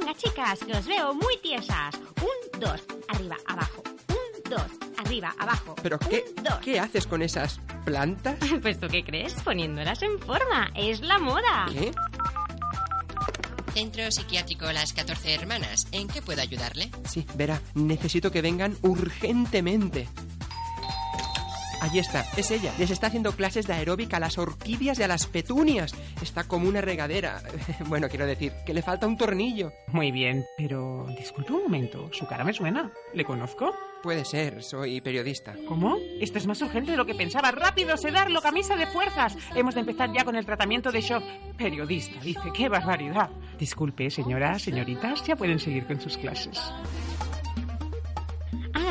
Venga, chicas, que os veo muy tiesas. Un, dos, arriba, abajo. Un, dos, arriba, abajo. ¿Pero qué, Un, dos. qué haces con esas plantas? Pues tú qué crees, poniéndolas en forma. Es la moda. ¿Qué? Centro Psiquiátrico Las 14 Hermanas. ¿En qué puedo ayudarle? Sí, verá, necesito que vengan urgentemente. Allí está, es ella. Les está haciendo clases de aeróbica a las orquídeas y a las petunias. Está como una regadera. Bueno, quiero decir, que le falta un tornillo. Muy bien, pero disculpe un momento, su cara me suena. ¿Le conozco? Puede ser, soy periodista. ¿Cómo? Esto es más urgente de lo que pensaba. ¡Rápido, sedarlo, camisa de fuerzas! Hemos de empezar ya con el tratamiento de shock. Periodista, dice, qué barbaridad. Disculpe, señoras, señoritas, ya pueden seguir con sus clases.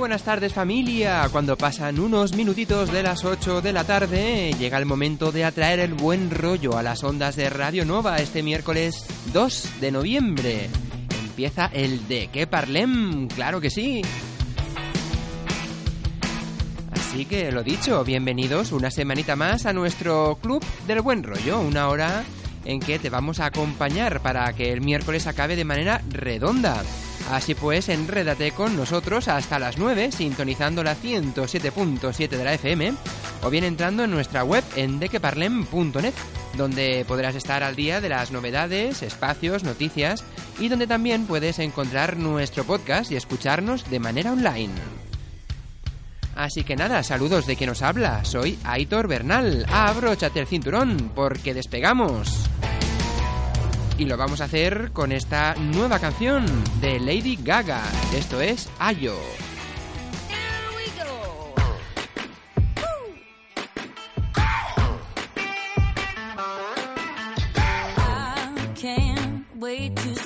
Buenas tardes familia. Cuando pasan unos minutitos de las 8 de la tarde, llega el momento de atraer el buen rollo a las ondas de Radio Nova este miércoles 2 de noviembre. Empieza el de qué parlem, claro que sí. Así que lo dicho, bienvenidos una semanita más a nuestro club del buen rollo, una hora en que te vamos a acompañar para que el miércoles acabe de manera redonda. Así pues, enrédate con nosotros hasta las 9, sintonizando la 107.7 de la FM, o bien entrando en nuestra web en dequeparlem.net, donde podrás estar al día de las novedades, espacios, noticias, y donde también puedes encontrar nuestro podcast y escucharnos de manera online. Así que nada, saludos de quien nos habla. Soy Aitor Bernal. Abróchate el cinturón porque despegamos. Y lo vamos a hacer con esta nueva canción de Lady Gaga. Esto es Ayo.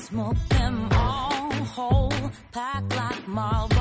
Smoke them all whole, packed like.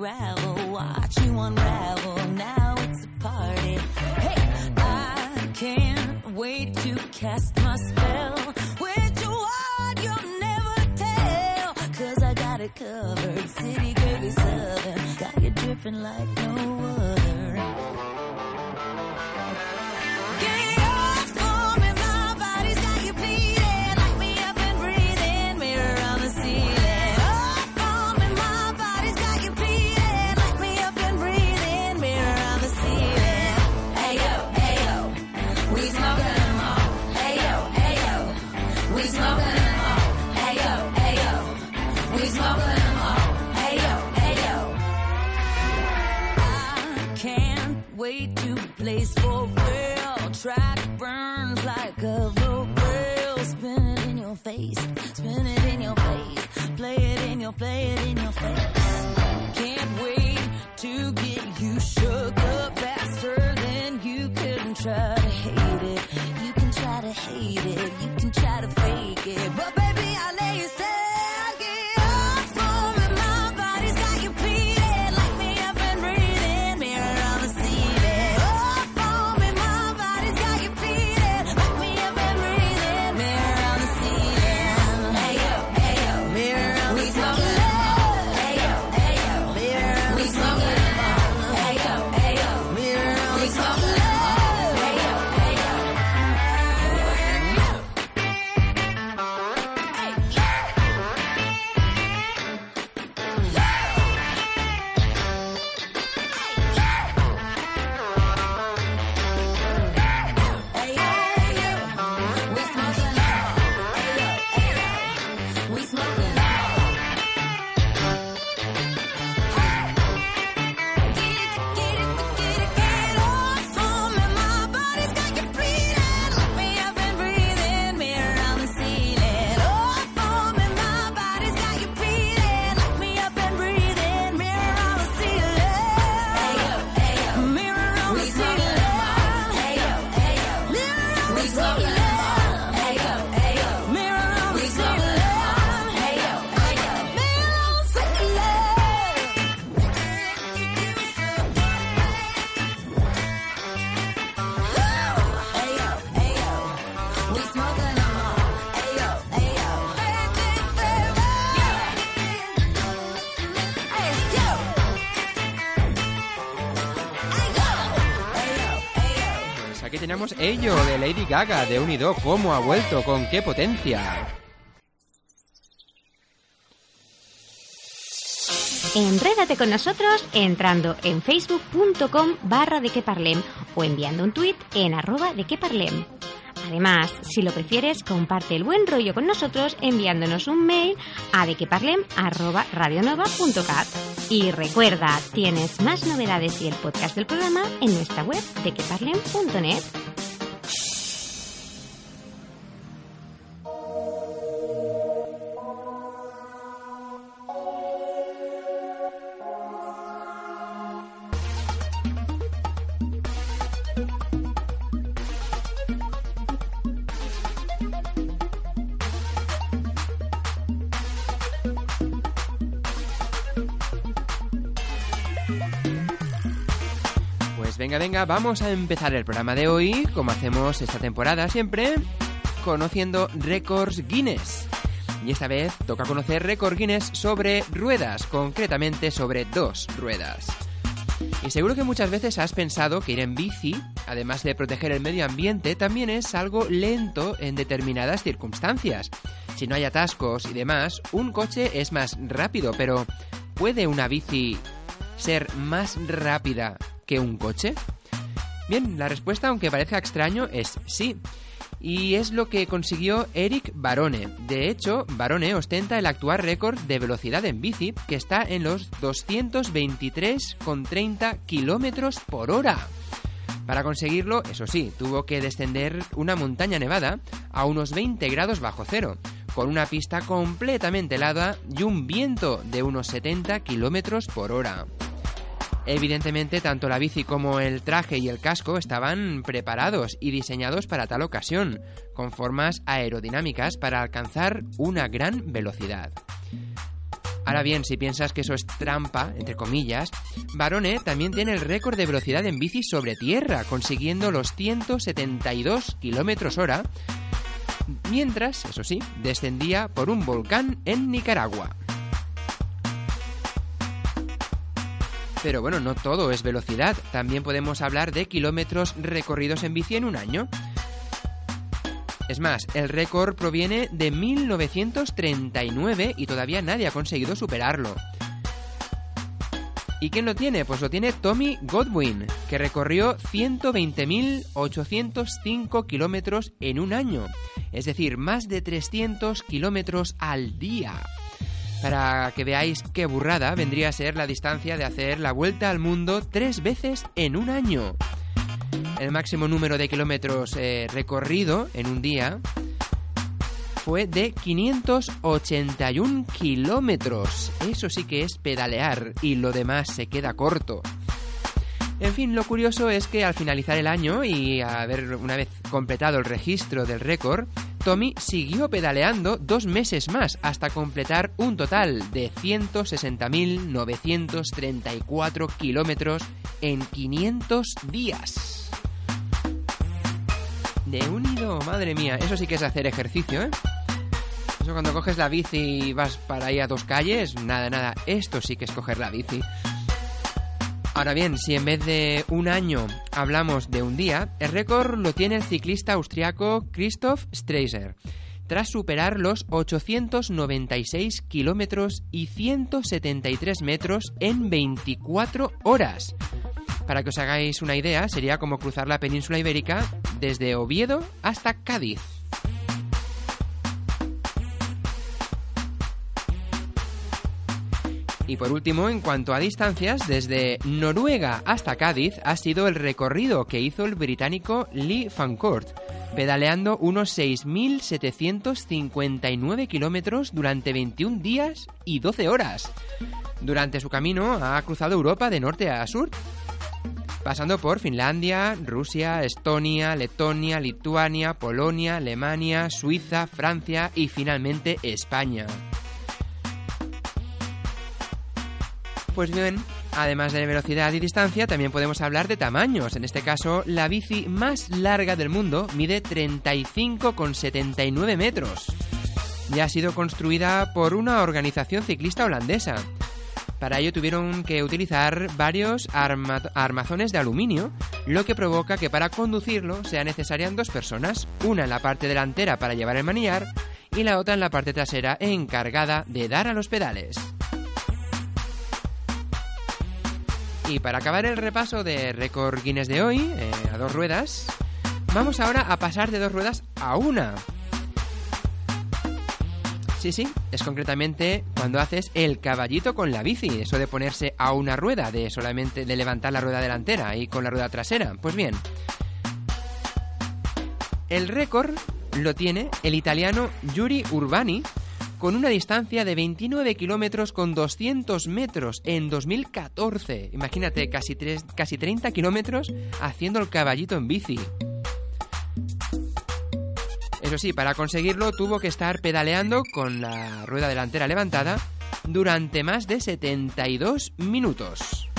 Gravel, watch you unravel. Now it's a party. Hey, I can't wait to cast my spell. Which one you'll never tell. Cause I got it covered. City is southern. Got you dripping like no other. Play it in your face. Ello de Lady Gaga de Unido. ¿Cómo ha vuelto? ¿Con qué potencia? Enrédate con nosotros entrando en facebook.com barra de o enviando un tuit en arroba de. Además, si lo prefieres, comparte el buen rollo con nosotros enviándonos un mail a dequeparlem.radionova.cat. Y recuerda, tienes más novedades y el podcast del programa en nuestra web dequeparlem.net. venga, venga, vamos a empezar el programa de hoy, como hacemos esta temporada siempre, conociendo récords Guinness. Y esta vez toca conocer récord Guinness sobre ruedas, concretamente sobre dos ruedas. Y seguro que muchas veces has pensado que ir en bici, además de proteger el medio ambiente, también es algo lento en determinadas circunstancias. Si no hay atascos y demás, un coche es más rápido, pero ¿puede una bici ser más rápida que un coche? Bien, la respuesta, aunque parezca extraño, es sí. Y es lo que consiguió Eric Barone. De hecho, Barone ostenta el actual récord de velocidad en bici, que está en los 223,30 kilómetros por hora. Para conseguirlo, eso sí, tuvo que descender una montaña nevada a unos 20 grados bajo cero, con una pista completamente helada y un viento de unos 70 kilómetros por hora. Evidentemente, tanto la bici como el traje y el casco estaban preparados y diseñados para tal ocasión, con formas aerodinámicas para alcanzar una gran velocidad. Ahora bien, si piensas que eso es trampa, entre comillas, Barone también tiene el récord de velocidad en bici sobre tierra, consiguiendo los 172 km hora, mientras, eso sí, descendía por un volcán en Nicaragua. Pero bueno, no todo es velocidad, también podemos hablar de kilómetros recorridos en bici en un año. Es más, el récord proviene de 1939 y todavía nadie ha conseguido superarlo. ¿Y quién lo tiene? Pues lo tiene Tommy Godwin, que recorrió 120.805 kilómetros en un año, es decir, más de 300 kilómetros al día. Para que veáis qué burrada vendría a ser la distancia de hacer la vuelta al mundo tres veces en un año. El máximo número de kilómetros eh, recorrido en un día fue de 581 kilómetros. Eso sí que es pedalear y lo demás se queda corto. En fin, lo curioso es que al finalizar el año y haber una vez completado el registro del récord, Tommy siguió pedaleando dos meses más hasta completar un total de 160.934 kilómetros en 500 días. De unido, madre mía, eso sí que es hacer ejercicio, ¿eh? Eso cuando coges la bici y vas para ahí a dos calles, nada, nada, esto sí que es coger la bici. Ahora bien, si en vez de un año hablamos de un día, el récord lo tiene el ciclista austriaco Christoph Streiser, tras superar los 896 kilómetros y 173 metros en 24 horas. Para que os hagáis una idea, sería como cruzar la península ibérica desde Oviedo hasta Cádiz. Y por último, en cuanto a distancias, desde Noruega hasta Cádiz ha sido el recorrido que hizo el británico Lee Fancourt, pedaleando unos 6.759 kilómetros durante 21 días y 12 horas. Durante su camino ha cruzado Europa de norte a sur, pasando por Finlandia, Rusia, Estonia, Letonia, Lituania, Polonia, Alemania, Suiza, Francia y finalmente España. Pues bien, además de velocidad y distancia, también podemos hablar de tamaños. En este caso, la bici más larga del mundo mide 35,79 metros. Y ha sido construida por una organización ciclista holandesa. Para ello tuvieron que utilizar varios arma- armazones de aluminio, lo que provoca que para conducirlo sea necesarias dos personas, una en la parte delantera para llevar el manillar y la otra en la parte trasera encargada de dar a los pedales. Y para acabar el repaso de récord Guinness de hoy, eh, a dos ruedas, vamos ahora a pasar de dos ruedas a una. Sí, sí, es concretamente cuando haces el caballito con la bici, eso de ponerse a una rueda, de solamente de levantar la rueda delantera y con la rueda trasera. Pues bien, el récord lo tiene el italiano Yuri Urbani con una distancia de 29 kilómetros con 200 metros en 2014. Imagínate, casi, casi 30 kilómetros haciendo el caballito en bici. Eso sí, para conseguirlo tuvo que estar pedaleando con la rueda delantera levantada durante más de 72 minutos.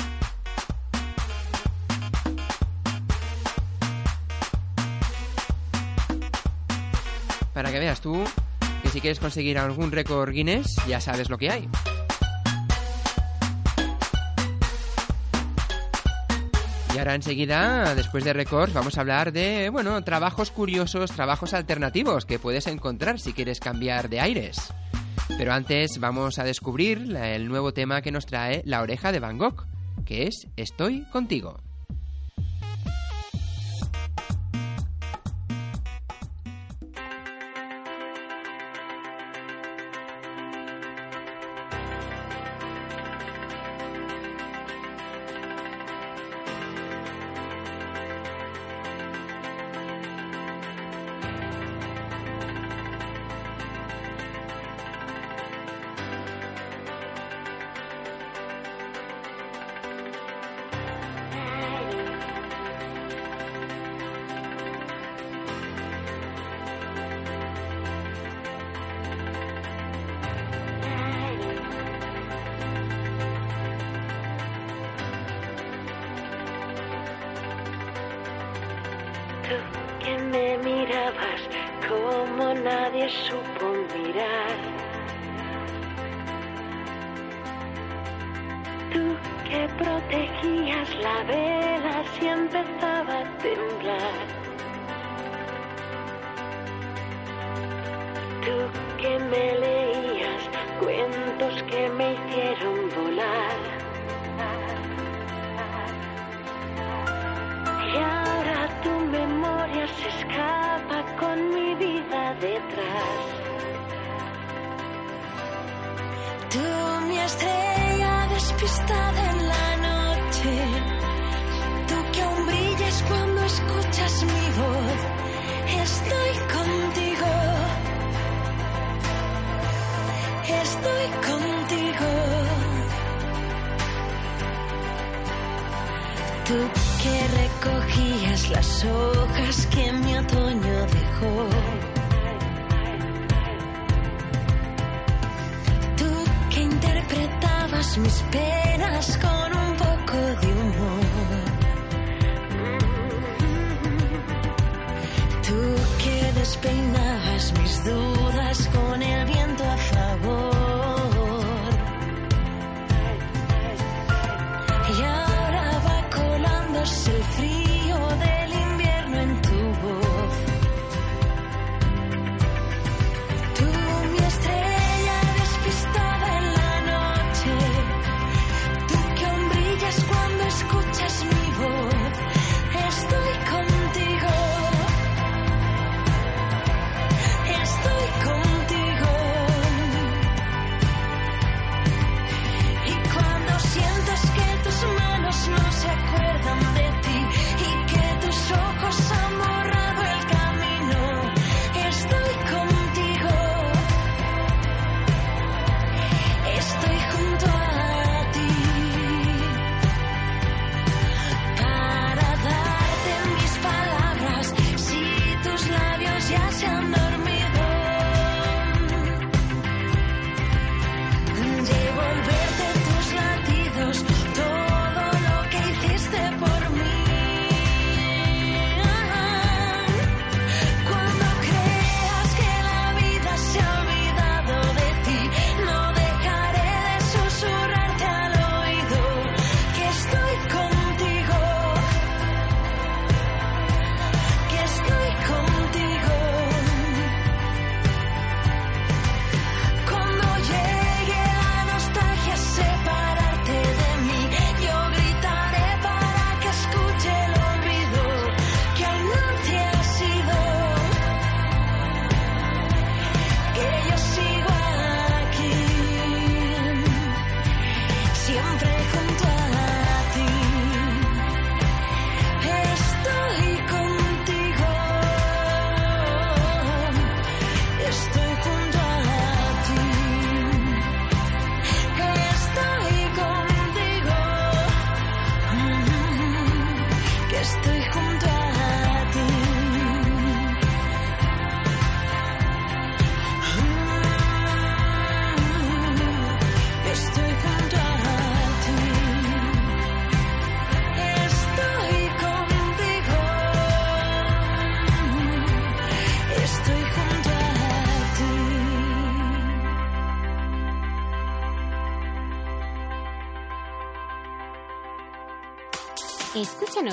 Para que veas tú si quieres conseguir algún récord Guinness, ya sabes lo que hay. Y ahora enseguida, después de récords, vamos a hablar de, bueno, trabajos curiosos, trabajos alternativos que puedes encontrar si quieres cambiar de aires. Pero antes vamos a descubrir el nuevo tema que nos trae La oreja de Van Gogh, que es Estoy contigo. Estoy contigo. Tú que recogías las hojas que mi otoño dejó. Tú que interpretabas mis penas con un poco de humor. Tú que despeinabas mis dudas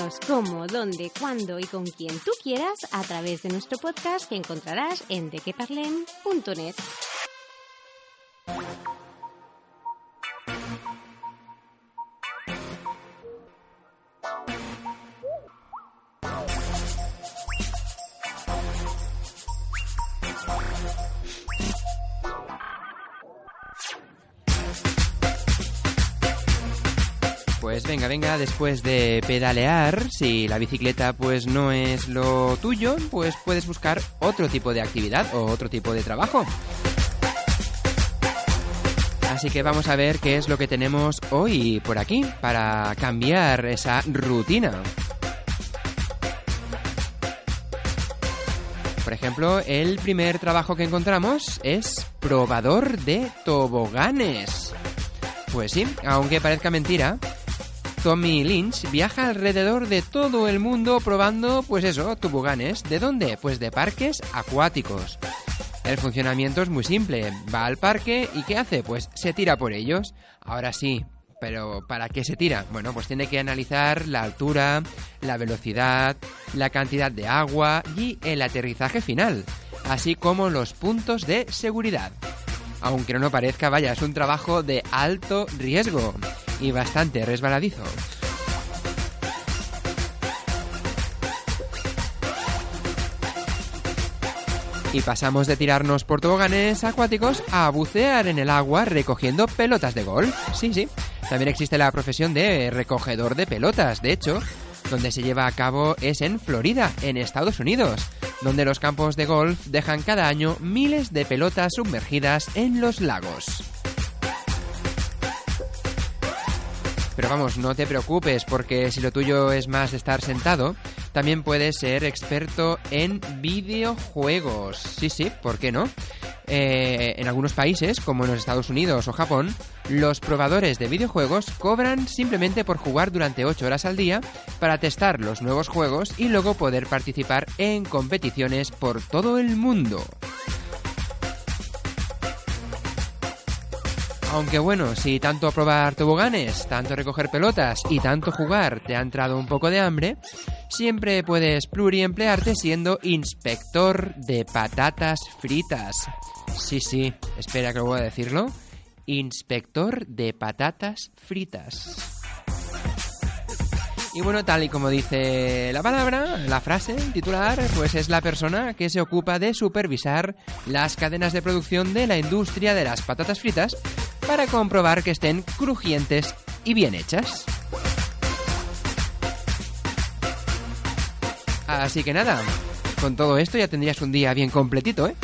Escúchanos cómo, dónde, cuándo y con quien tú quieras a través de nuestro podcast que encontrarás en dequeparlem.net. Pues venga, venga, después de pedalear, si la bicicleta pues no es lo tuyo, pues puedes buscar otro tipo de actividad o otro tipo de trabajo. Así que vamos a ver qué es lo que tenemos hoy por aquí para cambiar esa rutina. Por ejemplo, el primer trabajo que encontramos es probador de toboganes. Pues sí, aunque parezca mentira, Tommy Lynch viaja alrededor de todo el mundo probando, pues eso, toboganes. ¿De dónde? Pues de parques acuáticos. El funcionamiento es muy simple. Va al parque y ¿qué hace? Pues se tira por ellos. Ahora sí, pero ¿para qué se tira? Bueno, pues tiene que analizar la altura, la velocidad, la cantidad de agua y el aterrizaje final, así como los puntos de seguridad. Aunque no parezca, vaya, es un trabajo de alto riesgo y bastante resbaladizo. Y pasamos de tirarnos por toboganes acuáticos a bucear en el agua recogiendo pelotas de golf. Sí, sí. También existe la profesión de recogedor de pelotas. De hecho, donde se lleva a cabo es en Florida, en Estados Unidos, donde los campos de golf dejan cada año miles de pelotas sumergidas en los lagos. Pero vamos, no te preocupes, porque si lo tuyo es más estar sentado, también puedes ser experto en videojuegos. Sí, sí, ¿por qué no? Eh, en algunos países, como en los Estados Unidos o Japón, los probadores de videojuegos cobran simplemente por jugar durante 8 horas al día para testar los nuevos juegos y luego poder participar en competiciones por todo el mundo. Aunque bueno, si tanto probar toboganes, tanto recoger pelotas y tanto jugar te ha entrado un poco de hambre, siempre puedes pluriemplearte siendo inspector de patatas fritas. Sí, sí, espera que voy a decirlo. Inspector de patatas fritas. Y bueno, tal y como dice la palabra, la frase, titular, pues es la persona que se ocupa de supervisar las cadenas de producción de la industria de las patatas fritas para comprobar que estén crujientes y bien hechas. Así que nada, con todo esto ya tendrías un día bien completito, ¿eh?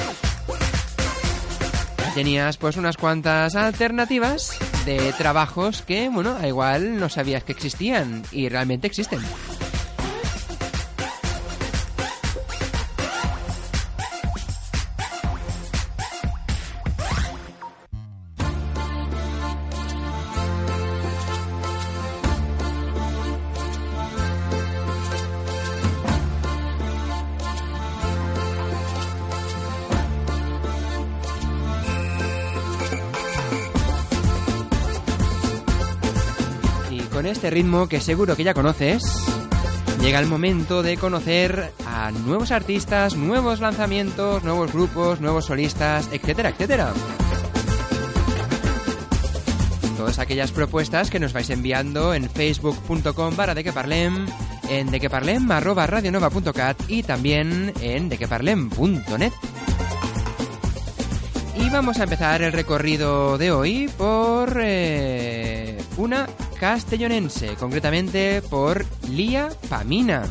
Tenías pues unas cuantas alternativas de trabajos que, bueno, igual no sabías que existían y realmente existen. Ritmo que seguro que ya conoces, llega el momento de conocer a nuevos artistas, nuevos lanzamientos, nuevos grupos, nuevos solistas, etcétera, etcétera. Todas aquellas propuestas que nos vais enviando en facebook.com barra de que parlem, en dequeparlem arroba radionova.cat y también en dequeparlem.net. Y vamos a empezar el recorrido de hoy por eh, una castellonense, concretamente por Lía Pamina.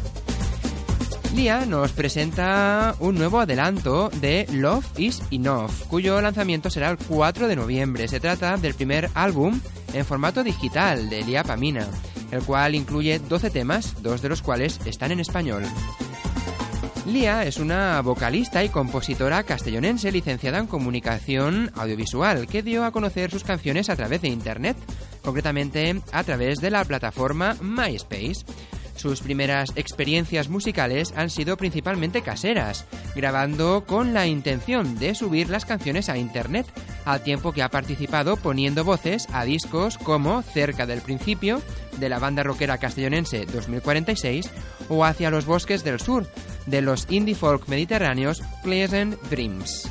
Lía nos presenta un nuevo adelanto de Love is Enough, cuyo lanzamiento será el 4 de noviembre. Se trata del primer álbum en formato digital de Lía Pamina. el cual incluye 12 temas, dos de los cuales están en español. Lía es una vocalista y compositora castellonense licenciada en comunicación audiovisual que dio a conocer sus canciones a través de Internet, concretamente a través de la plataforma MySpace. Sus primeras experiencias musicales han sido principalmente caseras, grabando con la intención de subir las canciones a Internet, al tiempo que ha participado poniendo voces a discos como Cerca del Principio, de la banda rockera castellonense 2046, o Hacia los Bosques del Sur, de los indie folk mediterráneos Pleasant Dreams.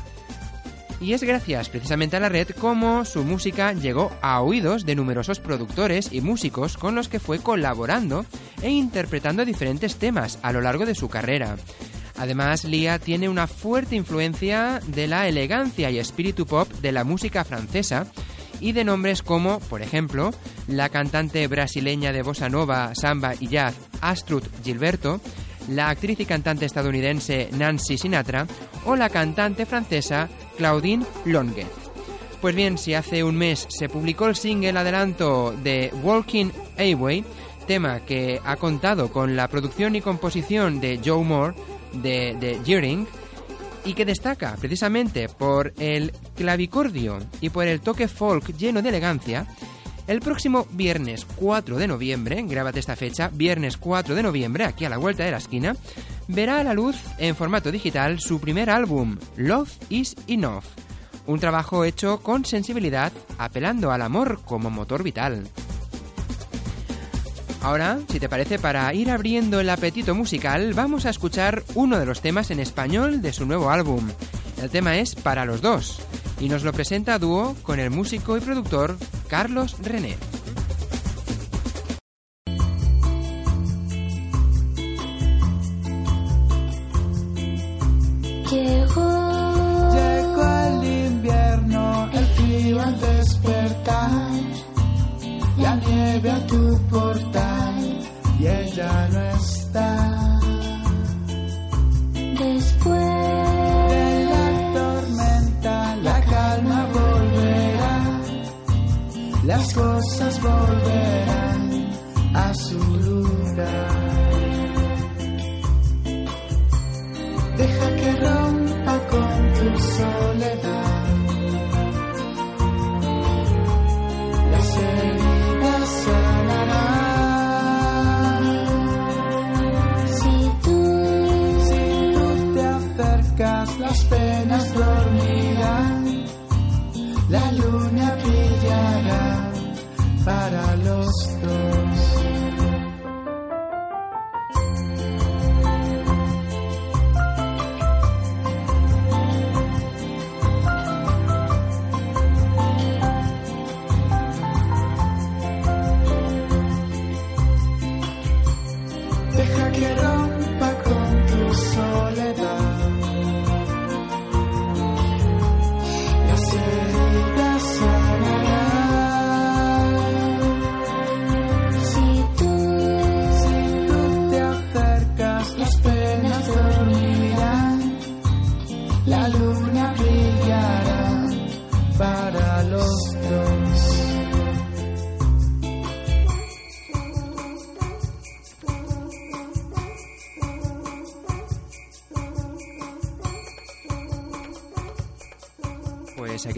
Y es gracias precisamente a la red como su música llegó a oídos de numerosos productores y músicos con los que fue colaborando e interpretando diferentes temas a lo largo de su carrera. Además, Lia tiene una fuerte influencia de la elegancia y espíritu pop de la música francesa y de nombres como, por ejemplo, la cantante brasileña de bossa nova, samba y jazz Astrud Gilberto, la actriz y cantante estadounidense Nancy Sinatra o la cantante francesa Claudine Longuet. Pues bien, si hace un mes se publicó el single adelanto de Walking Away, tema que ha contado con la producción y composición de Joe Moore de, de Jeering, y que destaca precisamente por el clavicordio y por el toque folk lleno de elegancia, el próximo viernes 4 de noviembre, grábate esta fecha, viernes 4 de noviembre, aquí a la vuelta de la esquina, verá a la luz en formato digital su primer álbum, Love is Enough, un trabajo hecho con sensibilidad, apelando al amor como motor vital. Ahora, si te parece, para ir abriendo el apetito musical, vamos a escuchar uno de los temas en español de su nuevo álbum. El tema es Para los dos y nos lo presenta a dúo con el músico y productor Carlos René. Despertar, la nieve a tu portal y ella no está. después De la tormenta la calma volverá, las cosas volverán a su lugar. Deja que rompa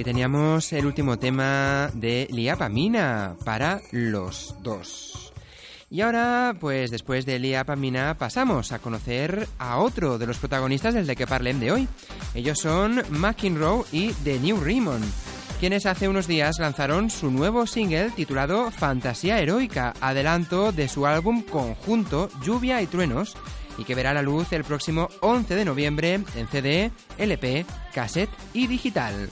teníamos el último tema de Liapamina para los dos. Y ahora, pues después de Liapamina, pasamos a conocer a otro de los protagonistas del De que Parlem de hoy. Ellos son McEnroe y The New Raymond, quienes hace unos días lanzaron su nuevo single titulado Fantasía Heroica, adelanto de su álbum conjunto Lluvia y Truenos, y que verá la luz el próximo 11 de noviembre en CD, LP, cassette y digital.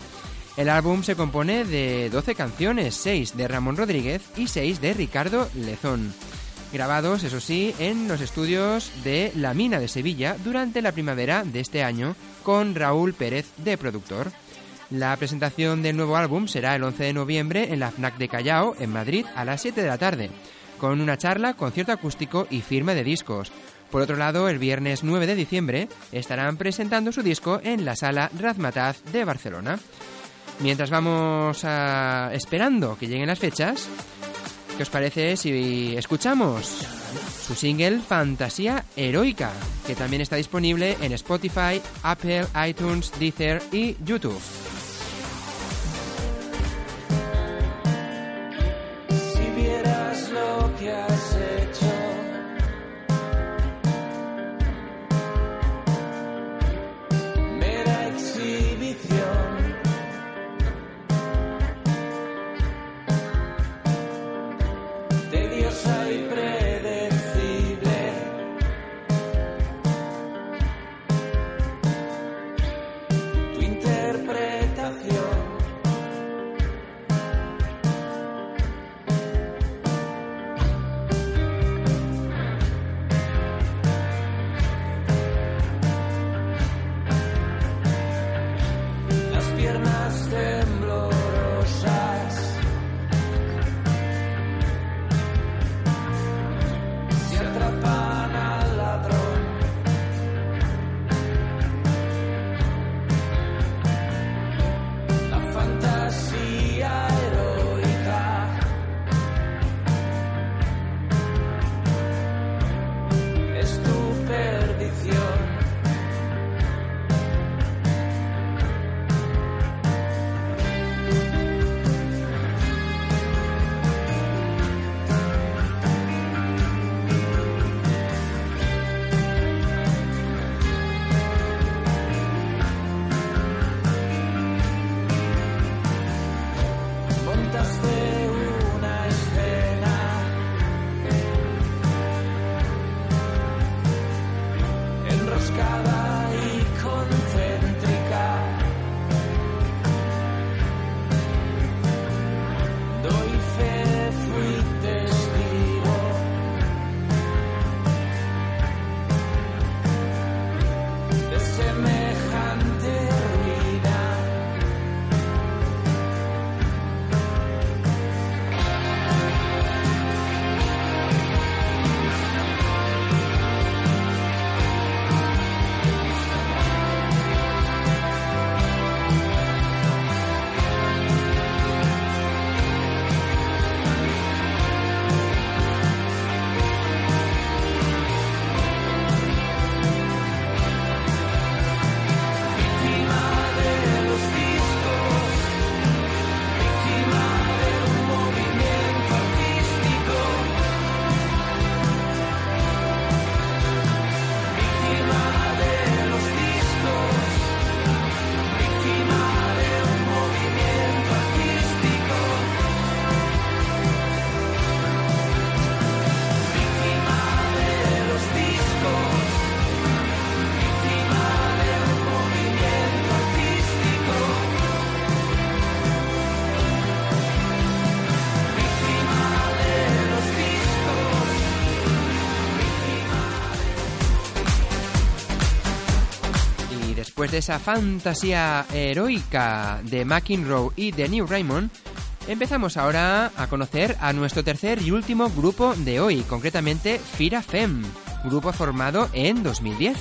El álbum se compone de 12 canciones, 6 de Ramón Rodríguez y 6 de Ricardo Lezón, grabados, eso sí, en los estudios de La Mina de Sevilla durante la primavera de este año con Raúl Pérez de productor. La presentación del nuevo álbum será el 11 de noviembre en la FNAC de Callao, en Madrid, a las 7 de la tarde, con una charla, concierto acústico y firma de discos. Por otro lado, el viernes 9 de diciembre estarán presentando su disco en la sala Razmataz de Barcelona. Mientras vamos a- esperando que lleguen las fechas, ¿Qué os parece si escuchamos su single Fantasía Heroica, que también está disponible en Spotify, Apple, iTunes, Deezer y YouTube? De esa fantasía heroica de McEnroe y de New Raymond, empezamos ahora a conocer a nuestro tercer y último grupo de hoy, concretamente Fira Fem, grupo formado en 2010.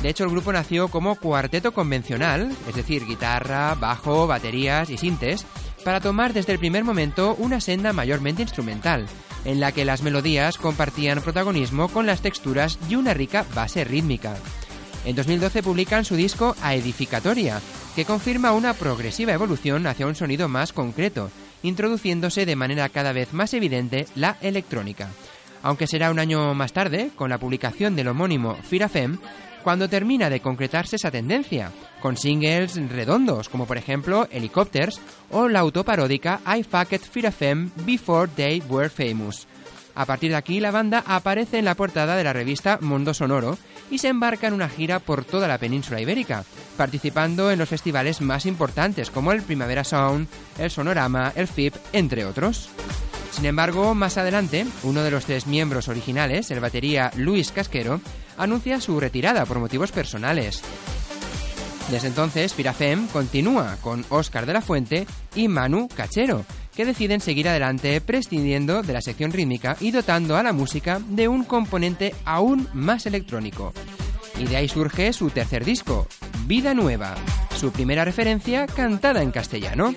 De hecho, el grupo nació como cuarteto convencional, es decir, guitarra, bajo, baterías y sintes, para tomar desde el primer momento una senda mayormente instrumental, en la que las melodías compartían protagonismo con las texturas y una rica base rítmica. En 2012 publican su disco A Edificatoria, que confirma una progresiva evolución hacia un sonido más concreto, introduciéndose de manera cada vez más evidente la electrónica. Aunque será un año más tarde, con la publicación del homónimo Fira Fem, cuando termina de concretarse esa tendencia, con singles redondos como por ejemplo Helicopters o la autoparódica I Fucked Fira Fem Before They Were Famous. A partir de aquí, la banda aparece en la portada de la revista Mundo Sonoro y se embarca en una gira por toda la península ibérica, participando en los festivales más importantes como el Primavera Sound, el Sonorama, el FIP, entre otros. Sin embargo, más adelante, uno de los tres miembros originales, el batería Luis Casquero, anuncia su retirada por motivos personales. Desde entonces, Pirafem continúa con Óscar de la Fuente y Manu Cachero, que deciden seguir adelante prescindiendo de la sección rítmica y dotando a la música de un componente aún más electrónico. Y de ahí surge su tercer disco, Vida Nueva, su primera referencia cantada en castellano.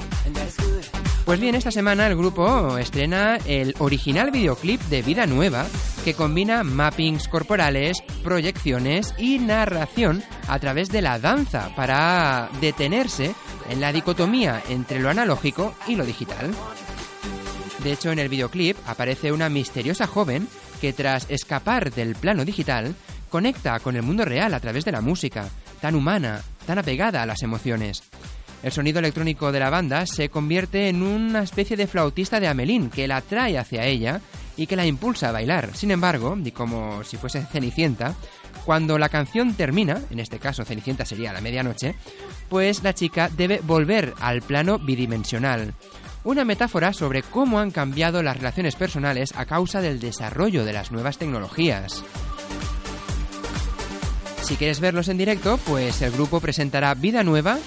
Pues bien, esta semana el grupo estrena el original videoclip de Vida Nueva, que combina mappings corporales, proyecciones y narración a través de la danza para detenerse en la dicotomía entre lo analógico y lo digital. De hecho, en el videoclip aparece una misteriosa joven que tras escapar del plano digital, conecta con el mundo real a través de la música, tan humana, tan apegada a las emociones. El sonido electrónico de la banda se convierte en una especie de flautista de Amelín que la atrae hacia ella y que la impulsa a bailar. Sin embargo, y como si fuese Cenicienta, cuando la canción termina, en este caso Cenicienta sería la medianoche, pues la chica debe volver al plano bidimensional. Una metáfora sobre cómo han cambiado las relaciones personales a causa del desarrollo de las nuevas tecnologías. Si quieres verlos en directo, pues el grupo presentará Vida Nueva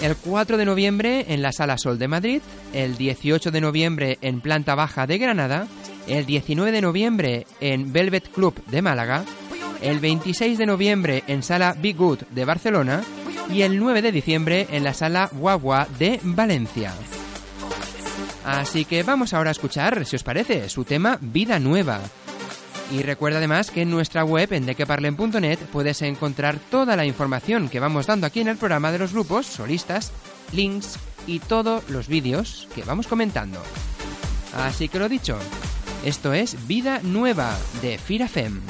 el 4 de noviembre en la Sala Sol de Madrid, el 18 de noviembre en Planta Baja de Granada, el 19 de noviembre en Velvet Club de Málaga, el 26 de noviembre en Sala Big Good de Barcelona y el 9 de diciembre en la Sala Guagua de Valencia. Así que vamos ahora a escuchar, si os parece, su tema Vida Nueva. Y recuerda además que en nuestra web, en dequeparlen.net, puedes encontrar toda la información que vamos dando aquí en el programa de los grupos, solistas, links y todos los vídeos que vamos comentando. Así que lo dicho, esto es Vida Nueva de Firafem.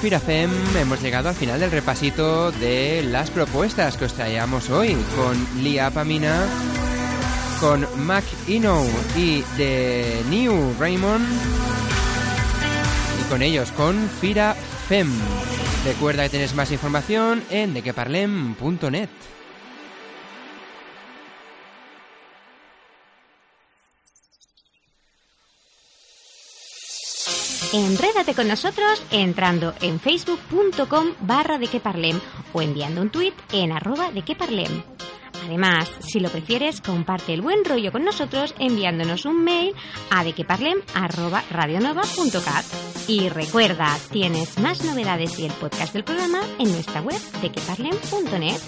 Firafem hemos llegado al final del repasito de las propuestas que os traíamos hoy con Lia Pamina, con Mac Ino y de New Raymond y con ellos con Firafem. Recuerda que tienes más información en dequeparlem.net. Enrédate con nosotros entrando en facebook.com barra de o enviando un tuit en arroba de que. Además, si lo prefieres, comparte el buen rollo con nosotros enviándonos un mail a dequeparlem@radionova.cat. Y recuerda, tienes más novedades y el podcast del programa en nuestra web dequeparlem.net.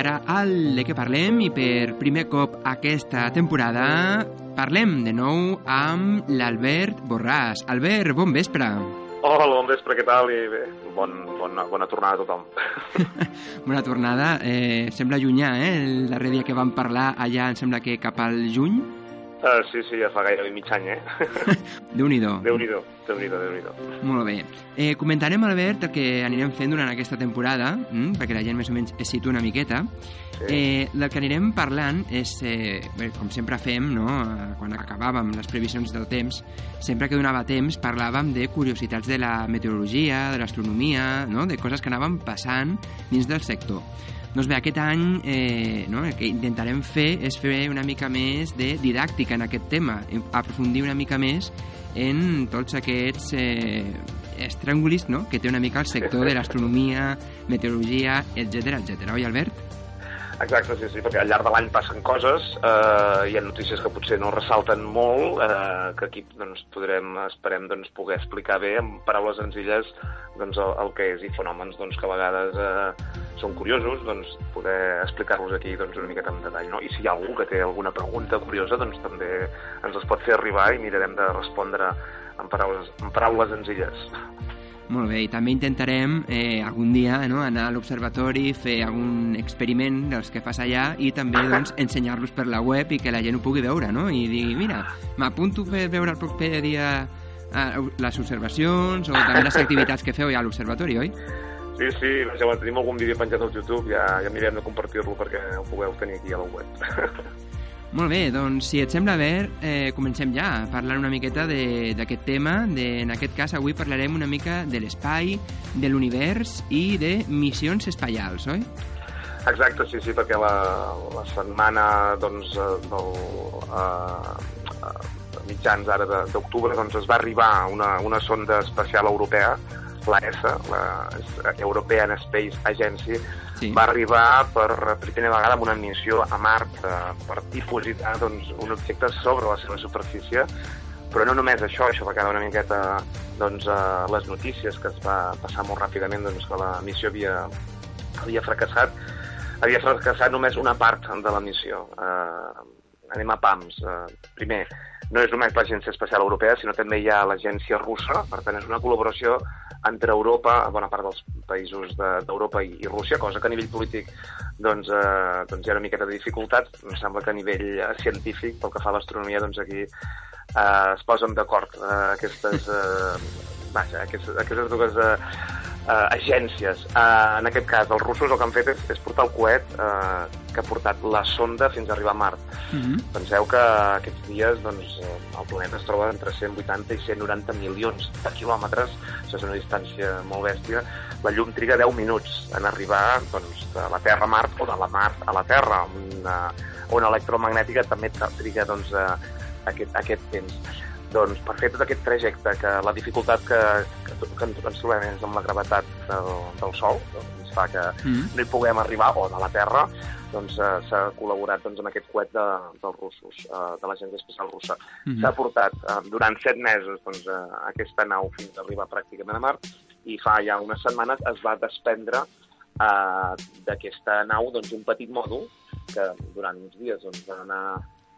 ara, al de què parlem, i per primer cop aquesta temporada, parlem de nou amb l'Albert Borràs. Albert, bon vespre. Hola, bon vespre, què tal? I bé, bon, bona, bona tornada a tothom. Bona tornada. Eh, sembla llunyà, eh? El darrer dia que vam parlar allà, em sembla que cap al juny. Uh, sí, sí, ja fa gairebé mig any, eh? Déu-n'hi-do. Déu-n'hi-do, Déu-n'hi-do, Déu-n'hi-do. Molt bé. Eh, comentarem, Albert, el que anirem fent durant aquesta temporada, mm, perquè la gent més o menys es situa una miqueta. Sí. Eh, del que anirem parlant és, eh, bé, com sempre fem, no? eh, quan acabàvem les previsions del temps, sempre que donava temps parlàvem de curiositats de la meteorologia, de l'astronomia, no? de coses que anaven passant dins del sector. Doncs bé, aquest any eh, no, el que intentarem fer és fer una mica més de didàctica en aquest tema, aprofundir una mica més en tots aquests eh, estràngulis no? que té una mica el sector de l'astronomia, meteorologia, etc etc. Oi, Albert? Exacte, sí, sí, perquè al llarg de l'any passen coses, eh, hi ha notícies que potser no ressalten molt, eh, que aquí doncs, podrem, esperem doncs, poder explicar bé amb paraules senzilles doncs, el, el que és i fenòmens doncs, que a vegades eh, són curiosos, doncs, poder explicar-los aquí doncs, una miqueta en detall. No? I si hi ha algú que té alguna pregunta curiosa, doncs també ens les pot fer arribar i mirarem de respondre en paraules, en paraules senzilles. Molt bé, i també intentarem eh, algun dia no, anar a l'observatori, fer algun experiment dels que fas allà i també doncs, ensenyar-los per la web i que la gent ho pugui veure, no? I dir, mira, m'apunto per veure el proper dia les observacions o també les activitats que feu ja a l'observatori, oi? Sí, sí, ja tenim algun vídeo penjat al YouTube, ja, ja mirem de compartir-lo perquè ho pugueu tenir aquí a la web. Molt bé, doncs si et sembla bé, eh, comencem ja parlant una miqueta d'aquest tema. De, en aquest cas, avui parlarem una mica de l'espai, de l'univers i de missions espacials, oi? Exacte, sí, sí, perquè la, la setmana doncs, eh, del, uh, mitjans ara d'octubre doncs, es va arribar una, una sonda espacial europea, la ESA, la European Space Agency, Sí. va arribar per primera vegada amb una missió a Mart eh, per dipositar doncs, un objecte sobre la seva superfície, però no només això, això va quedar una miqueta doncs, a les notícies que es va passar molt ràpidament doncs, que la missió havia, havia fracassat, havia fracassat només una part de la missió. Eh, anem a pams. Eh, primer, no és només l'Agència Espacial Europea, sinó també hi ha l'Agència Russa, per tant és una col·laboració entre Europa, bona part dels països de- d'Europa i, i Rússia, cosa que a nivell polític doncs, eh, doncs hi ha una miqueta de dificultats. Em sembla que a nivell eh, científic, pel que fa a l'astronomia, doncs aquí eh, es posen d'acord eh, aquestes, eh, vaja, aquestes, aquestes dues eh, eh, agències. Eh, en aquest cas, els russos el que han fet és, és portar el coet eh, que ha portat la sonda fins a arribar a Mart. Mm -hmm. Penseu que aquests dies doncs, eh, el planeta es troba entre 180 i 190 milions de quilòmetres, això és una distància molt bèstia. La llum triga 10 minuts en arribar doncs, de la Terra a Mart o de la Mart a la Terra. Una, una electromagnètica també triga doncs, eh, aquest, aquest temps. Doncs per fer tot aquest trajecte, que la dificultat que, que, que ens, trobem és amb la gravetat del, del Sol, doncs ens fa que Mm -hmm. no hi puguem arribar, o de la Terra, doncs eh, s'ha col·laborat doncs, amb aquest coet de, dels russos, eh, de l'Agència Espacial Russa. Mhm. S'ha portat eh, durant set mesos doncs, eh, aquesta nau fins a arribar pràcticament a Mart i fa ja unes setmanes es va desprendre eh, d'aquesta nau doncs, un petit mòdul que durant uns dies doncs, va anar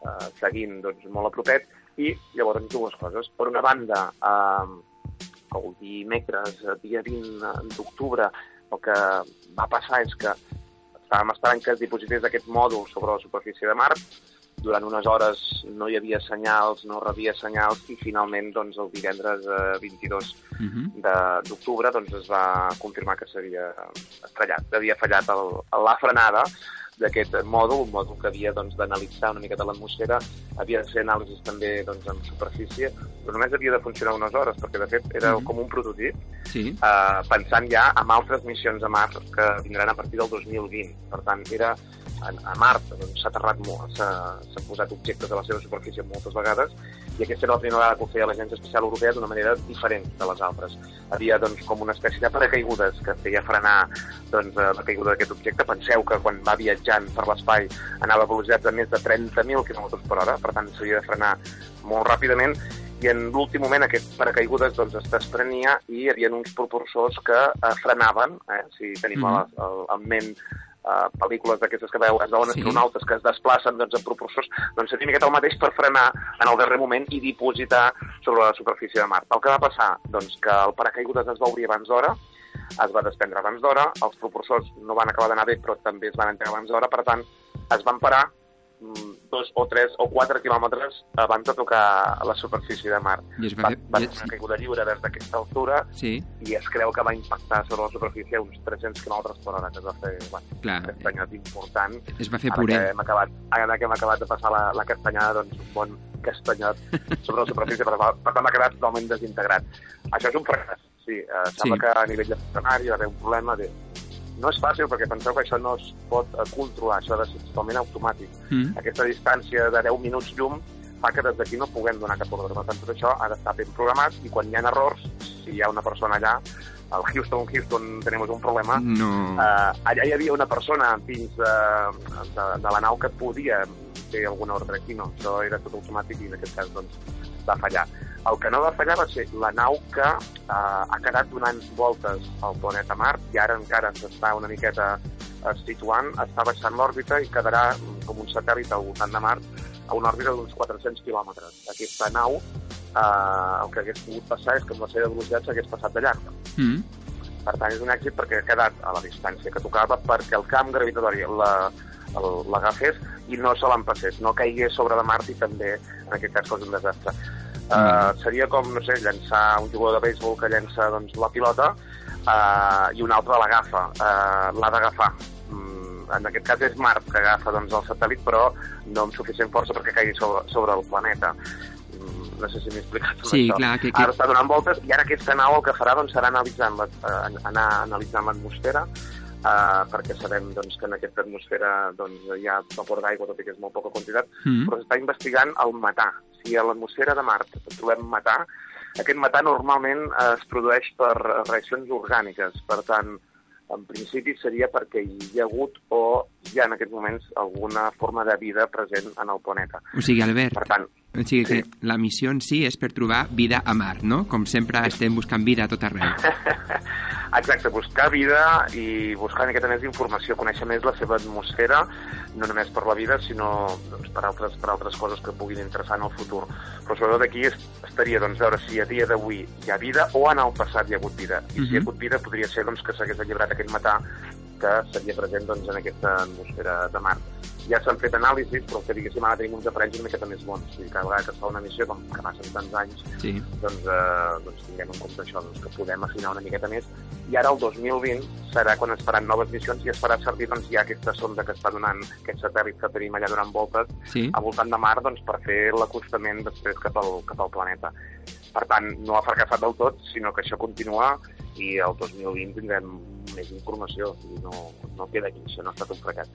eh, seguint doncs, molt a propet i llavors dues coses. Per una banda, eh, el dimecres, dia 20 d'octubre, el que va passar és que estàvem esperant que es diposités aquest mòdul sobre la superfície de Mart, durant unes hores no hi havia senyals, no rebia senyals, i finalment doncs, el divendres eh, 22 Mhm. de- d'octubre doncs, es va confirmar que s'havia estrellat, havia fallat el, la frenada d'aquest mòdul, un mòdul que havia doncs, d'analitzar una miqueta l'atmosfera, havia de fer anàlisis també doncs, en superfície, però només havia de funcionar unes hores, perquè de fet era Mhm. com un prototip, Sí. eh, pensant ja en altres missions a Mart que vindran a partir del 2020. Per tant, era a, a Mart doncs, s'ha aterrat molt, s'ha- s'han posat objectes a la seva superfície moltes vegades i aquesta era la primera vegada que ho feia l'Agència Espacial Europea d'una manera diferent de les altres. Havia doncs, com una espècie de paracaigudes que feia frenar doncs, eh, la caiguda d'aquest objecte. Penseu que quan va viatjant per l'espai anava a velocitats de més de 30.000 km per hora, per tant s'havia de frenar molt ràpidament i en l'últim moment aquest paracaigudes doncs, es desprenia i hi havia uns propulsors que eh, frenaven, eh? si tenim mm -hmm. en ment eh, pel·lícules d'aquestes que veus d'on Sí. astronautes que es desplacen doncs, amb propulsors, doncs seria miqueta el mateix per frenar en el darrer moment i dipositar sobre la superfície de Mart. El que va passar? Doncs que el paracaigudes es va obrir abans d'hora, es va desprendre abans d'hora, els propulsors no van acabar d'anar bé, però també es van entregar abans d'hora, per tant, es van parar dos o tres o quatre quilòmetres abans de tocar la superfície de Mart. I es va Va, va i ser es- una caiguda lliure des d'aquesta altura Sí, i es creu que va impactar sobre la superfície a uns 300 km per hora, que es va fer bueno, clar. un castanyot important. Es va fer Ara que, puré. hem acabat, ara que hem acabat de passar la, la castanyada, doncs un bon castanyot sobre la superfície, per, per tant va quedar totalment desintegrat. Això és un fracàs, sí. Eh, sembla Sí. que a nivell de hi va haver un problema de... No és fàcil perquè penseu que això no es pot eh, controlar, això ha de ser totalment automàtic. Mm. Aquesta distància de 10 minuts llum fa que des d'aquí no puguem donar cap ordre. Per tant, tot això ha d'estar ben programat i quan hi ha errors, si hi ha una persona allà, al Houston, Houston tenim un problema, No. Uh, allà hi havia una persona dins de, de, de la nau que podia fer alguna ordre aquí, no. Això era tot automàtic i en aquest cas doncs, va fallar. El que no va fallar va ser la nau que uh, ha quedat donant voltes al planeta Mart i ara encara s'està una miqueta eh, situant, està baixant l'òrbita i quedarà com un satèl·lit al voltant de Mart a una òrbita d'uns 400 quilòmetres. Aquesta nau, eh, el que hagués pogut passar és que amb la seva velocitat s'hagués passat de llarg. Mm. Per tant, és un èxit perquè ha quedat a la distància que tocava perquè el camp gravitatori la- el- l'agafés i no se l'empassés, no caigués sobre de Mart i també, en aquest cas, fos un desastre. Uh, seria com, no sé, llançar un jugador de béisbol que llença doncs, la pilota uh, i un altre l'agafa. Uh, L'ha d'agafar. Mm, en aquest cas és Mart que agafa doncs, el satèl·lit, però no amb suficient força perquè caigui sobre, sobre el planeta. Mm, no sé si m'he explicat Sí, això. clar, que- que- Ara està donant voltes i ara aquesta nau el que farà doncs, serà analitzant la, eh, anar analitzant l'atmosfera eh, perquè sabem doncs, que en aquesta atmosfera doncs, hi ha vapor d'aigua, tot i que és molt poca quantitat, Mm. però s'està investigant el metà. Si a l'atmosfera de Mart trobem metà, aquest metà normalment eh, es produeix per reaccions orgàniques, per tant, en principi seria perquè hi ha hagut o hi ha en aquests moments alguna forma de vida present en el planeta. O sigui, Albert, Per tant, o sigui que sí. la missió en si és per trobar vida a Mart, no? Com sempre estem buscant vida a tot arreu. Exacte, buscar vida i buscar una miqueta més d'informació, conèixer més la seva atmosfera, no només per la vida, sinó doncs, per, altres, per altres coses que puguin interessar en el futur. Però sobretot aquí es- estaria doncs, veure si a dia d'avui hi ha vida o en el passat hi ha hagut vida. I si hi ha Mhm. hagut vida podria ser doncs, que s'hagués alliberat aquest metà que seria present doncs, en aquesta atmosfera de Mart. Ja s'han fet anàlisis, però que diguéssim ara tenim uns aparells una miqueta més bons. O sigui, cada vegada que es fa una missió, com que passen tants anys, Sí. doncs, eh, doncs tinguem en compte això, doncs, que podem afinar una miqueta més. I ara el 2020 serà quan es faran noves missions i es farà servir doncs, ja aquesta sonda que està donant, aquest satèl·lit que tenim allà donant voltes Sí. al voltant de Mar doncs, per fer l'acostament després cap al, cap al planeta. Per tant, no ha fracassat del tot, sinó que això continua i el 2020 tindrem més informació i no, no queda aquí, això no ha estat un fracàs.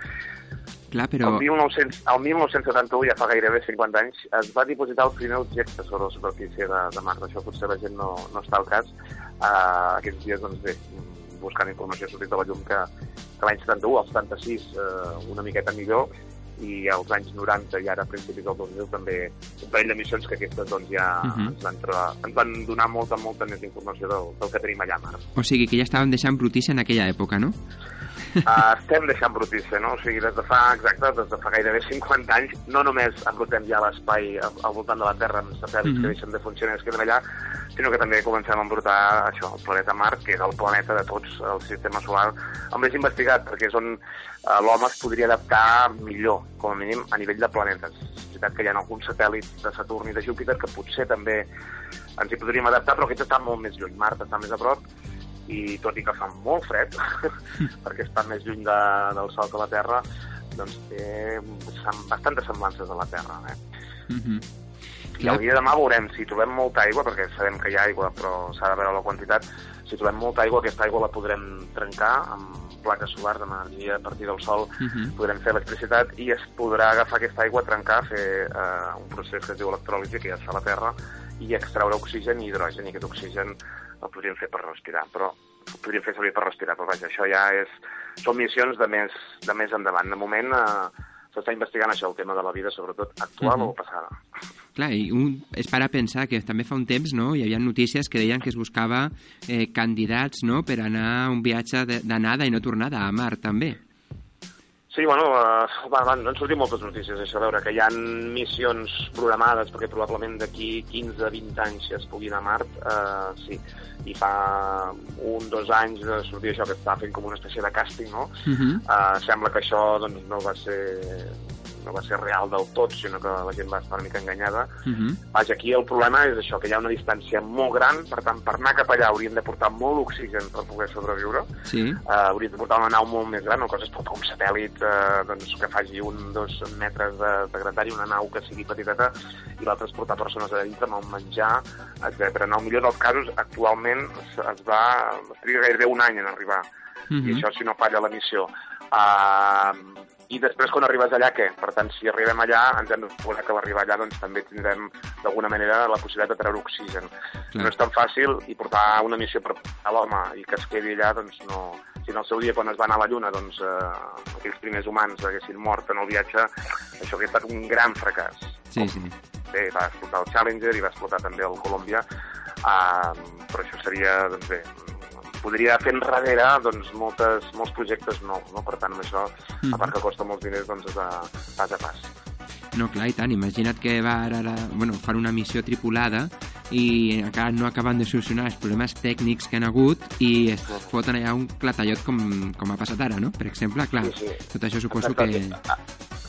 Clar, però... El, 1900, el 1971, ja fa gairebé 50 anys, es va dipositar el primer objecte sobre la superfície de, de Mart. Això potser la gent no, no està al cas. Uh, aquests dies, doncs bé, buscant informació ha sortit a la llum que, que l'any 71, el 76, uh, una miqueta millor, i als anys 90 i ara a principis del 2000 també un parell de missions que aquestes doncs, ja uh Mhm. -huh. ens, van trobar, ens van donar molta, molta més informació del, del que tenim allà a Mart. O sigui que ja estàvem deixant brutícia en aquella època, no? Uh, estem deixant brutícia, no? O sigui, des de fa, exacte, des de fa gairebé 50 anys, no només embrutem ja l'espai al, al voltant de la Terra amb satèl·lits Mhm. que deixen de funcionar i es queden allà, sinó que també comencem a embrutar això, el planeta Mart, que és el planeta de tots el sistema solar, el més investigat, perquè és on eh, l'home es podria adaptar millor, com a mínim, a nivell de planetes. És veritat que hi ha alguns satèl·lits de Saturn i de Júpiter que potser també ens hi podríem adaptar, però aquests estan molt més lluny. Mart està més a prop, i tot i que fa molt fred, perquè està més lluny de, del Sol que la Terra, doncs té bastantes semblances a la Terra. Eh? Mhm. I el dia de demà veurem si trobem molta aigua, perquè sabem que hi ha aigua, però s'ha de veure la quantitat. Si trobem molta aigua, aquesta aigua la podrem trencar amb plaques solars d'energia a partir del sol, Mhm. podrem fer electricitat i es podrà agafar aquesta aigua, trencar, fer eh, un procés que es diu electròlisi, que ja es fa a la Terra, i extraure oxigen i hidrogen, i aquest oxigen el podríem fer per respirar, però ho podríem fer servir per respirar, però vaja, això ja és... Són missions de més, de més endavant. De moment eh, s'està investigant això, el tema de la vida, sobretot actual Mhm. o passada. Clar, i un és per a pensar que també fa un temps no, hi havia notícies que deien que es buscava eh, candidats no, per anar a un viatge d'anada i no tornada a Mart, també. Sí, bueno, uh, van, van, han sortit moltes notícies, això, a veure, que hi ha missions programades perquè probablement d'aquí 15-20 anys es pugui anar a Mart, uh, sí, i fa un, dos anys de sortir això que estava fent com una espècie de càsting, no? Mhm. Uh, sembla que això doncs, no va ser no va ser real del tot, sinó que la gent va estar una mica enganyada. Mhm. Vaja, aquí el problema és això, que hi ha una distància molt gran, per tant, per anar cap allà hauríem de portar molt oxigen per poder sobreviure, Sí. uh, hauríem de portar una nau molt més gran, cosa és portar un satèl·lit uh, doncs, que faci un, dos metres de, de gratari, una nau que sigui petiteta, i l'altre és portar persones a dintre amb el menjar, etc. En el millor dels casos, actualment es, es va... es triga gairebé un any en arribar, Mhm. i això si no falla la missió. Uh, I després, quan arribes allà, què? Per tant, si arribem allà, ens hem de posar que arribar allà doncs, també tindrem, d'alguna manera, la possibilitat de treure oxigen. Clar. No és tan fàcil i portar una missió per a l'home i que es quedi allà, doncs no... Si en el seu dia, quan es va anar a la Lluna, doncs eh, aquells primers humans haguessin mort en el viatge, això hauria estat un gran fracàs. Sí, sí. Bé, va explotar el Challenger i va explotar també el Columbia, uh, però això seria, doncs bé, podria fer enrere doncs, moltes, molts projectes nous, no? Per tant, amb això, Mhm. a part que costa molts diners, doncs és de pas a pas. No, clar, i tant. Imagina't que va ara, ara bueno, fan una missió tripulada i encara no acaben de solucionar els problemes tècnics que han hagut i es foten allà un clatallot com, com ha passat ara, no? Per exemple, clar, Sí, sí. tot això suposo Exacte. que... A,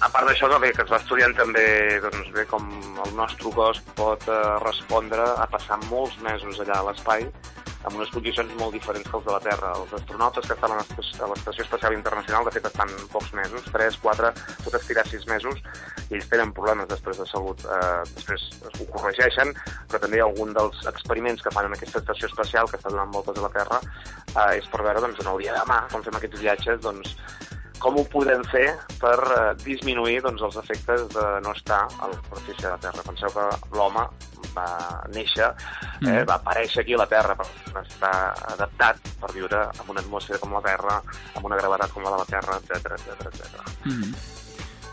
a part d'això, bé, que es va estudiant també doncs, bé, com el nostre cos pot eh, respondre a passar molts mesos allà a l'espai amb unes condicions molt diferents que els de la Terra. Els astronautes que estan a l'Estació Espacial Internacional, de fet, estan pocs mesos, 3, 4, pot estirar 6 mesos, i ells tenen problemes després de salut. Eh, després ho corregeixen, però també algun dels experiments que fan en aquesta estació espacial, que està donant voltes a la Terra, eh, és per veure, doncs, en el dia de demà, quan fem aquests viatges, doncs, com ho podem fer per eh, disminuir doncs, els efectes de no estar a la superfície de la Terra. Penseu que l'home va néixer, eh, Mm. va aparèixer aquí a la Terra per estar adaptat per viure en una atmosfera com la Terra, amb una gravetat com la de la Terra, etc etc etc.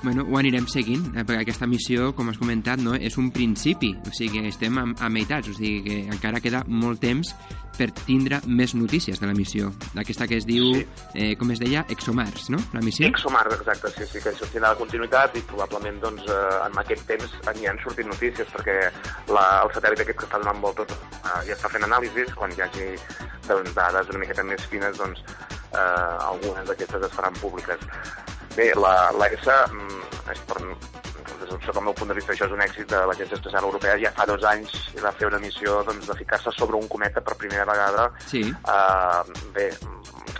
Bueno, ho anirem seguint, eh, perquè aquesta missió, com has comentat, no, és un principi, o sigui que estem a, a meitats, o sigui que encara queda molt temps per tindre més notícies de la missió, d'aquesta que es diu, Sí. eh, com es deia, ExoMars, no?, la missió? Exomar, exacte, sí, sí, que això tindrà la continuïtat i probablement doncs, eh, en aquest temps n'hi han sortit notícies perquè la, el satèl·lit aquest que està donant voltes eh, ja està fent anàlisis, quan hi hagi doncs, dades una miqueta més fines, doncs eh, algunes d'aquestes es faran públiques. Bé, la, la ESA, mm, és per, sota el meu punt de vista, això és un èxit de l'Agència Espacial Europea. Ja fa dos anys va fer una missió doncs, de ficar-se sobre un cometa per primera vegada Sí. Uh, bé,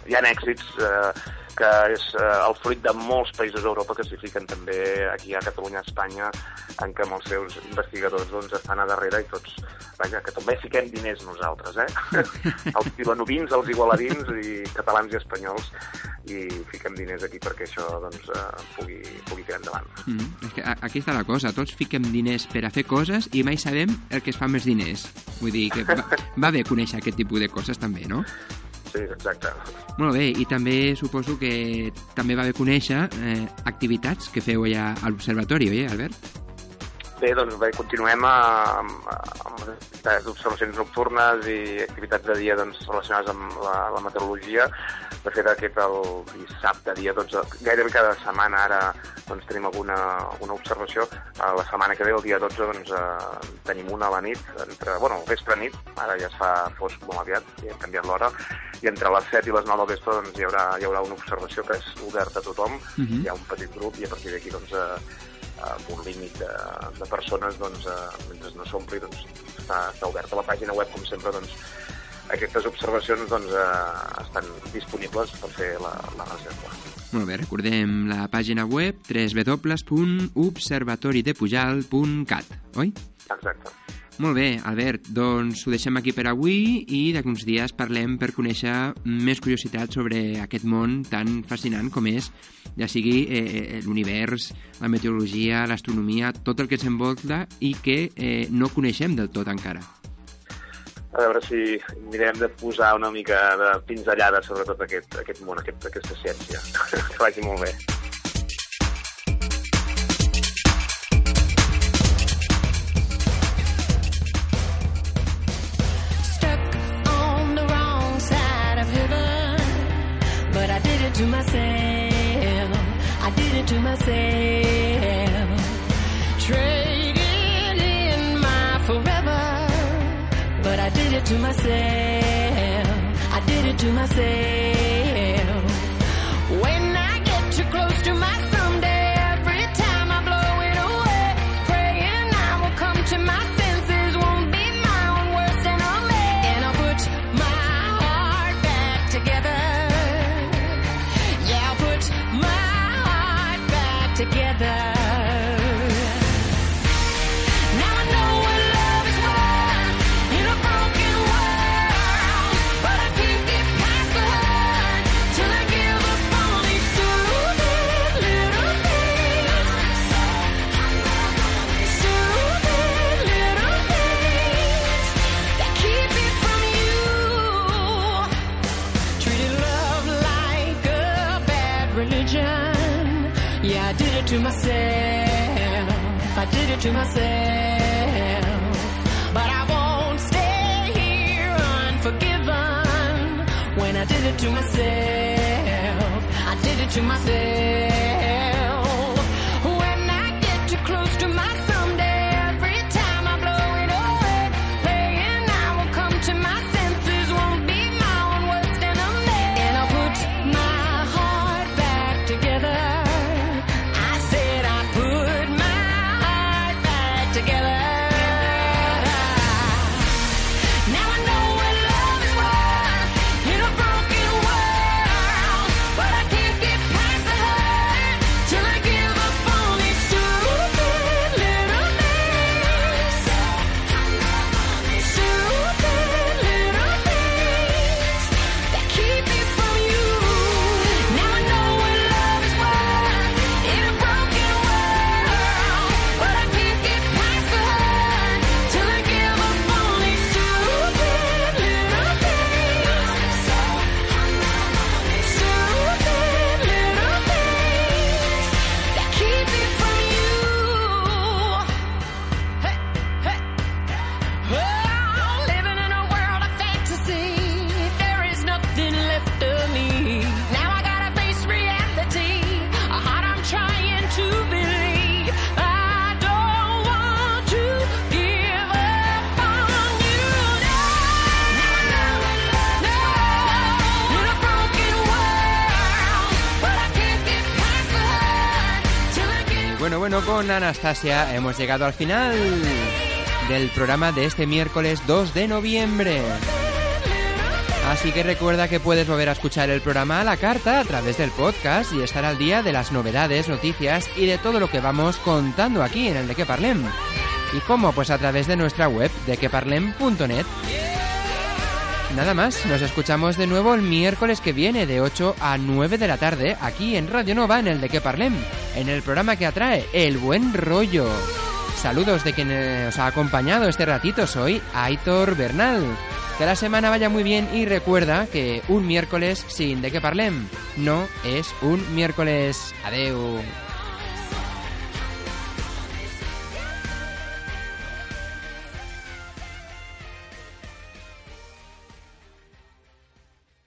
hi ha èxits uh, que és uh, el fruit de molts països d'Europa que s'hi fiquen també aquí a Catalunya, a Espanya, en què amb els seus investigadors doncs, estan a darrere i tots, vaja, que també fiquem diners nosaltres, eh? els vilanovins, els igualadins i catalans i espanyols i fiquem diners aquí perquè això doncs, uh, pugui, pugui tirar endavant. Mm, és que aquí està la cosa, tots fiquem diners per a fer coses i mai sabem el que es fa amb els diners. Vull dir que va, va bé conèixer aquest tipus de coses també, no? Sí, exacte. Molt bé, i també suposo que també va bé conèixer eh, activitats que feu allà a l'observatori, oi, Albert? Bé, doncs bé, continuem amb, amb les activitats d'observacions nocturnes i activitats de dia doncs, relacionades amb la, la meteorologia. De fet, aquest el dissabte, dia 12, gairebé cada setmana ara doncs, tenim alguna, alguna observació. A la setmana que ve, el dia 12, doncs, eh, tenim una a la nit, entre, bueno, vespre-nit, ara ja es fa fosc molt aviat, ja hem canviat l'hora, i entre les 7 i les 9 del vespre doncs, hi, haurà, hi haurà una observació que és oberta a tothom, Mhm. hi ha un petit grup i a partir d'aquí doncs, eh, amb un límit de, de persones, doncs, eh, mentre no s'ompli, doncs, està, està oberta la pàgina web, com sempre, doncs, aquestes observacions doncs, eh, estan disponibles per fer la, la reserva. Molt bé, recordem la pàgina web www.observatoridepujal.cat, oi? Exacte. Molt bé, Albert, doncs ho deixem aquí per avui i d'aquí uns dies parlem per conèixer més curiositats sobre aquest món tan fascinant com és, ja sigui eh, eh, l'univers, la meteorologia, l'astronomia, tot el que ens envolta i que eh, no coneixem del tot encara. A veure si mirem de posar una mica de pinzellada sobre tot aquest, aquest món, aquest, aquesta ciència. que vagi molt bé. To myself. I did it to myself. Trading in my forever, but I did it to myself. I did it to myself. When I get too close to my It to myself. But I won't stay here unforgiven. When I did it to myself, I did it to myself. Anastasia hemos llegado al final del programa de este miércoles 2 de noviembre. Así que recuerda que puedes volver a escuchar el programa a la carta a través del podcast y estar al día de las novedades, noticias y de todo lo que vamos contando aquí en el de que parlem. ¿Y cómo? Pues a través de nuestra web de queparlem.net. Nada más, nos escuchamos de nuevo el miércoles que viene de 8 a 9 de la tarde aquí en Radio Nova en el de que parlem, en el programa que atrae El Buen Rollo. Saludos de quien eh, os ha acompañado este ratito, soy Aitor Bernal. Que la semana vaya muy bien y recuerda que un miércoles sin de que parlem no es un miércoles. Adeu.